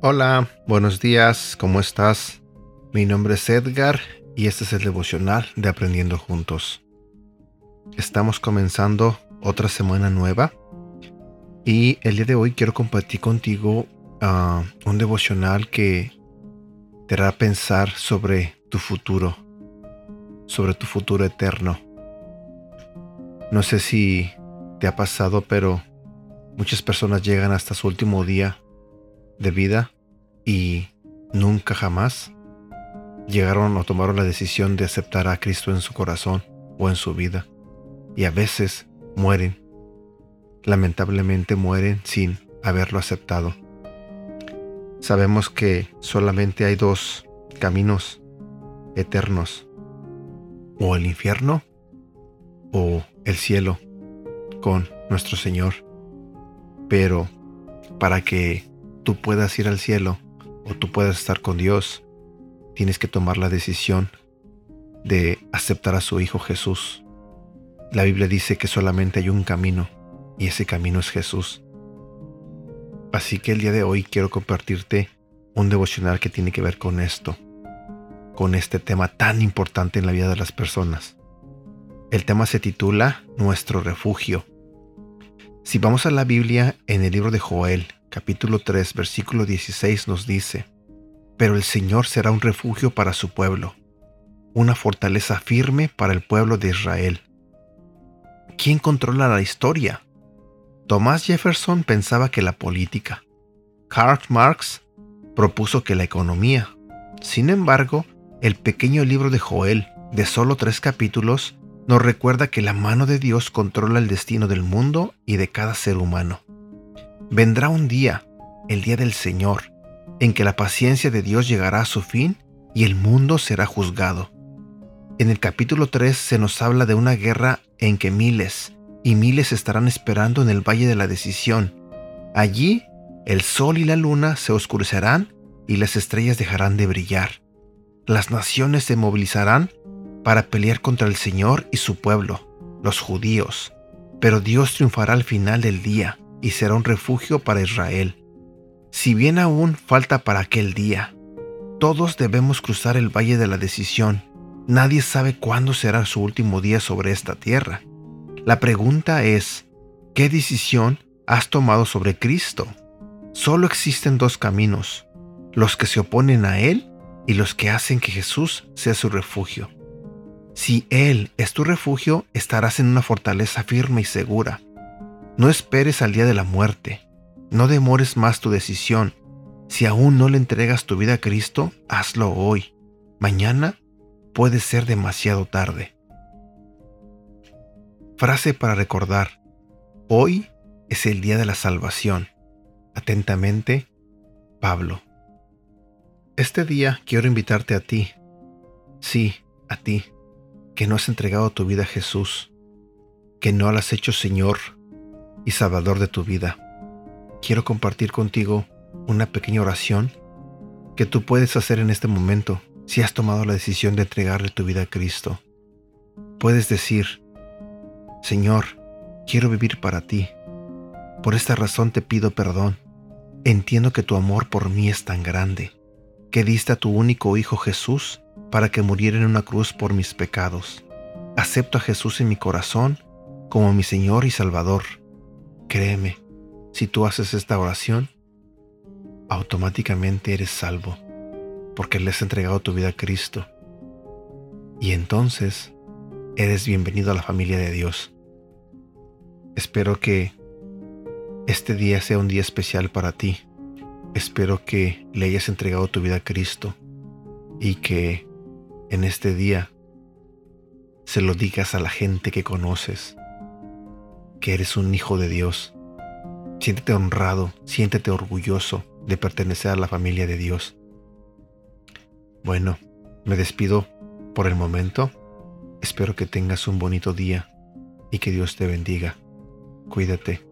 Hola, buenos días, ¿cómo estás? Mi nombre es Edgar y este es el devocional de Aprendiendo Juntos. Estamos comenzando otra semana nueva y el día de hoy quiero compartir contigo ah, un devocional que te hará pensar sobre tu futuro, sobre tu futuro eterno. No sé si te ha pasado, pero muchas personas llegan hasta su último día de vida y nunca jamás llegaron o tomaron la decisión de aceptar a Cristo en su corazón o en su vida. Y a veces mueren. Lamentablemente mueren sin haberlo aceptado. Sabemos que solamente hay dos caminos eternos. O el infierno o el cielo con nuestro Señor. Pero para que tú puedas ir al cielo, o tú puedas estar con Dios, tienes que tomar la decisión de aceptar a su Hijo Jesús. La Biblia dice que solamente hay un camino y ese camino es Jesús. Así que el día de hoy quiero compartirte un devocional que tiene que ver con esto, con este tema tan importante en la vida de las personas. El tema se titula Nuestro refugio. Si vamos a la Biblia en el libro de Joel, capítulo 3, versículo 16 nos dice, Pero el Señor será un refugio para su pueblo, una fortaleza firme para el pueblo de Israel. ¿Quién controla la historia? Thomas Jefferson pensaba que la política. Karl Marx propuso que la economía. Sin embargo, el pequeño libro de Joel, de solo tres capítulos, nos recuerda que la mano de Dios controla el destino del mundo y de cada ser humano. Vendrá un día, el día del Señor, en que la paciencia de Dios llegará a su fin y el mundo será juzgado. En el capítulo 3 se nos habla de una guerra en que miles y miles estarán esperando en el Valle de la Decisión. Allí, el sol y la luna se oscurecerán y las estrellas dejarán de brillar. Las naciones se movilizarán para pelear contra el Señor y su pueblo, los judíos, pero Dios triunfará al final del día y será un refugio para Israel. Si bien aún falta para aquel día, todos debemos cruzar el valle de la decisión. Nadie sabe cuándo será su último día sobre esta tierra. La pregunta es, ¿qué decisión has tomado sobre Cristo? Solo existen dos caminos, los que se oponen a Él y los que hacen que Jesús sea su refugio. Si Él es tu refugio, estarás en una fortaleza firme y segura. No esperes al día de la muerte. No demores más tu decisión. Si aún no le entregas tu vida a Cristo, hazlo hoy. Mañana puede ser demasiado tarde. Frase para recordar. Hoy es el día de la salvación. Atentamente, Pablo. Este día quiero invitarte a ti. Sí, a ti, que no has entregado tu vida a Jesús, que no lo has hecho Señor y Salvador de tu vida. Quiero compartir contigo una pequeña oración que tú puedes hacer en este momento si has tomado la decisión de entregarle tu vida a Cristo. Puedes decir, Señor, quiero vivir para ti. Por esta razón te pido perdón. Entiendo que tu amor por mí es tan grande, que diste a tu único Hijo Jesús para que muriera en una cruz por mis pecados. Acepto a Jesús en mi corazón como mi Señor y Salvador Créeme, si tú haces esta oración, automáticamente eres salvo, porque le has entregado tu vida a Cristo. Y entonces eres bienvenido a la familia de Dios. Espero que este día sea un día especial para ti. Espero que le hayas entregado tu vida a Cristo y que en este día se lo digas a la gente que conoces que eres un hijo de Dios. Siéntete honrado, siéntete orgulloso de pertenecer a la familia de Dios. Bueno, me despido por el momento. Espero que tengas un bonito día y que Dios te bendiga. Cuídate.